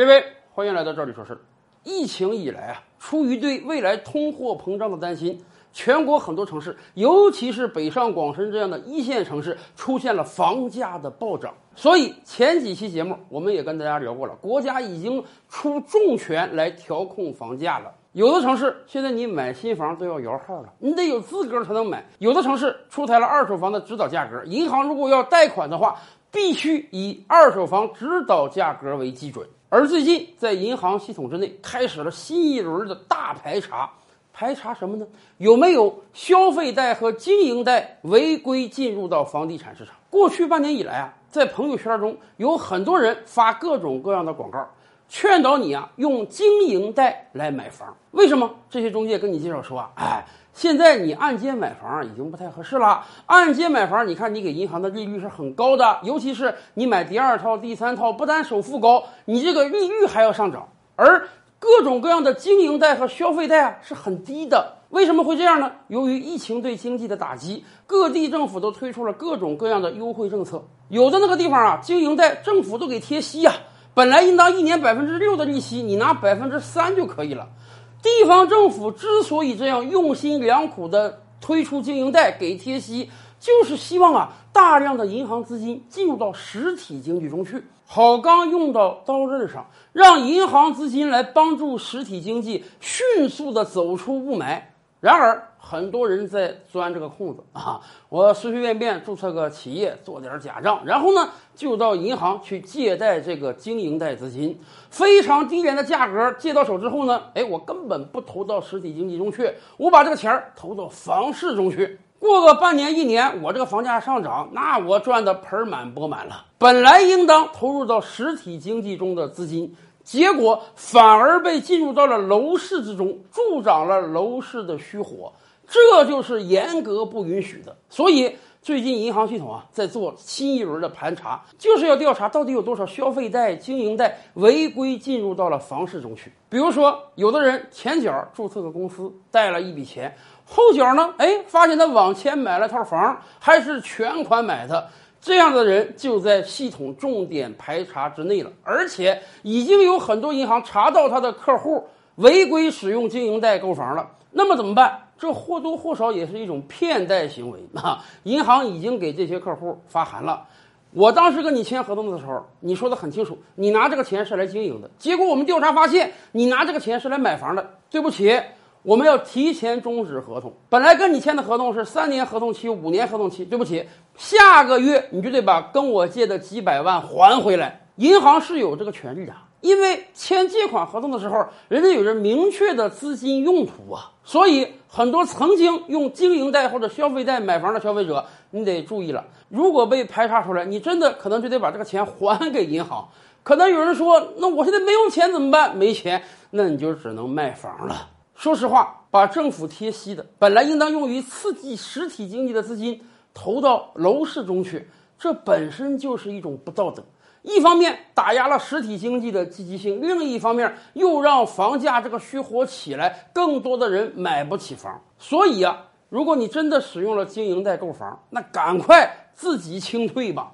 各位，欢迎来到这里说事儿。疫情以来啊，出于对未来通货膨胀的担心，全国很多城市，尤其是北上广深这样的一线城市，出现了房价的暴涨。所以前几期节目我们也跟大家聊过了，国家已经出重拳来调控房价了。有的城市现在你买新房都要摇号了，你得有资格才能买。有的城市出台了二手房的指导价格，银行如果要贷款的话，必须以二手房指导价格为基准。而最近在银行系统之内开始了新一轮的大排查，排查什么呢？有没有消费贷和经营贷违规进入到房地产市场？过去半年以来啊，在朋友圈中有很多人发各种各样的广告。劝导你啊，用经营贷来买房。为什么？这些中介跟你介绍说啊，哎，现在你按揭买房已经不太合适了。按揭买房，你看你给银行的利率是很高的，尤其是你买第二套、第三套，不但首付高，你这个利率还要上涨。而各种各样的经营贷和消费贷啊是很低的。为什么会这样呢？由于疫情对经济的打击，各地政府都推出了各种各样的优惠政策。有的那个地方啊，经营贷政府都给贴息呀。本来应当一年百分之六的利息，你拿百分之三就可以了。地方政府之所以这样用心良苦的推出经营贷给贴息，就是希望啊大量的银行资金进入到实体经济中去，好钢用到刀刃上，让银行资金来帮助实体经济迅速的走出雾霾。然而，很多人在钻这个空子啊！我随随便便注册个企业，做点假账，然后呢，就到银行去借贷这个经营贷资金，非常低廉的价格借到手之后呢，哎，我根本不投到实体经济中去，我把这个钱儿投到房市中去。过个半年一年，我这个房价上涨，那我赚的盆满钵满了。本来应当投入到实体经济中的资金。结果反而被进入到了楼市之中，助长了楼市的虚火，这就是严格不允许的。所以最近银行系统啊在做新一轮的盘查，就是要调查到底有多少消费贷、经营贷违规进入到了房市中去。比如说，有的人前脚注册个公司贷了一笔钱，后脚呢，哎，发现他网签买了套房，还是全款买的。这样的人就在系统重点排查之内了，而且已经有很多银行查到他的客户违规使用经营贷购房了。那么怎么办？这或多或少也是一种骗贷行为啊！银行已经给这些客户发函了。我当时跟你签合同的时候，你说的很清楚，你拿这个钱是来经营的。结果我们调查发现，你拿这个钱是来买房的。对不起。我们要提前终止合同。本来跟你签的合同是三年合同期、五年合同期。对不起，下个月你就得把跟我借的几百万还回来。银行是有这个权利的，因为签借款合同的时候，人家有着明确的资金用途啊。所以，很多曾经用经营贷或者消费贷买房的消费者，你得注意了。如果被排查出来，你真的可能就得把这个钱还给银行。可能有人说，那我现在没有钱怎么办？没钱，那你就只能卖房了。说实话，把政府贴息的本来应当用于刺激实体经济的资金投到楼市中去，这本身就是一种不道德。一方面打压了实体经济的积极性，另一方面又让房价这个虚火起来，更多的人买不起房。所以啊，如果你真的使用了经营贷购房，那赶快自己清退吧。